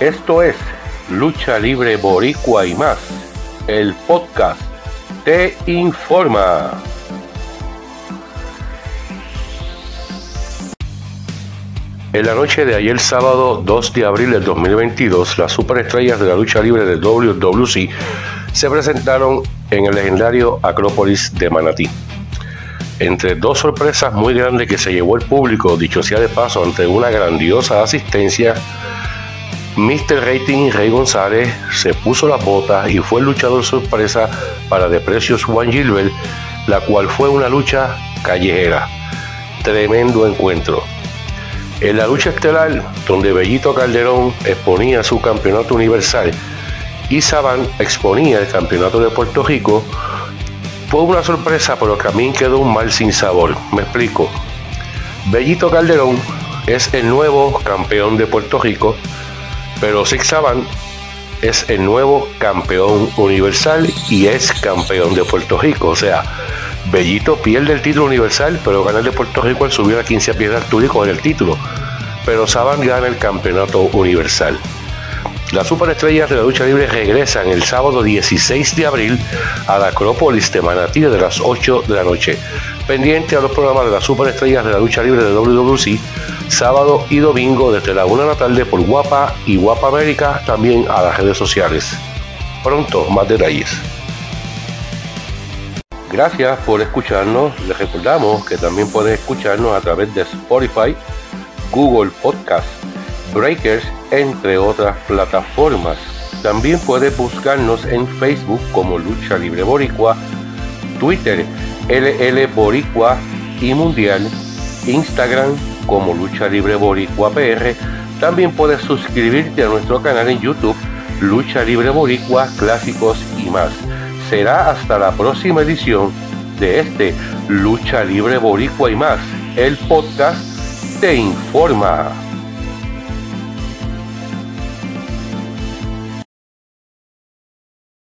Esto es Lucha Libre Boricua y más. El podcast te informa. En la noche de ayer sábado 2 de abril del 2022, las superestrellas de la lucha libre de WWC se presentaron en el legendario Acrópolis de Manatí. Entre dos sorpresas muy grandes que se llevó el público, dicho sea de paso, ante una grandiosa asistencia, Mr. Rating Rey González se puso las botas y fue el luchador sorpresa para The Precious Juan Gilbert, la cual fue una lucha callejera. Tremendo encuentro. En la lucha estelar, donde Bellito Calderón exponía su campeonato universal y Saban exponía el campeonato de Puerto Rico, fue una sorpresa, pero que a mí quedó un mal sin sabor. Me explico. Bellito Calderón es el nuevo campeón de Puerto Rico, pero Six Saban es el nuevo campeón universal y es campeón de Puerto Rico. O sea, Bellito pierde el título universal, pero gana el de Puerto Rico al subir a 15 pies de altura y coger el título. Pero Saban gana el campeonato universal. Las superestrellas de la lucha libre regresan el sábado 16 de abril a la Acrópolis de Manatí de las 8 de la noche. Pendiente a los programas de las superestrellas de la lucha libre de WWC, sábado y domingo desde la 1 de la tarde por Guapa y Guapa América, también a las redes sociales. Pronto, más detalles. Gracias por escucharnos. Les recordamos que también pueden escucharnos a través de Spotify, Google Podcast, Breakers, entre otras plataformas. También puedes buscarnos en Facebook como Lucha Libre Boricua, Twitter LL Boricua y Mundial, Instagram como Lucha Libre Boricua PR. También puedes suscribirte a nuestro canal en YouTube Lucha Libre Boricua, Clásicos y más será hasta la próxima edición de este Lucha Libre Boricua y más. El podcast te informa.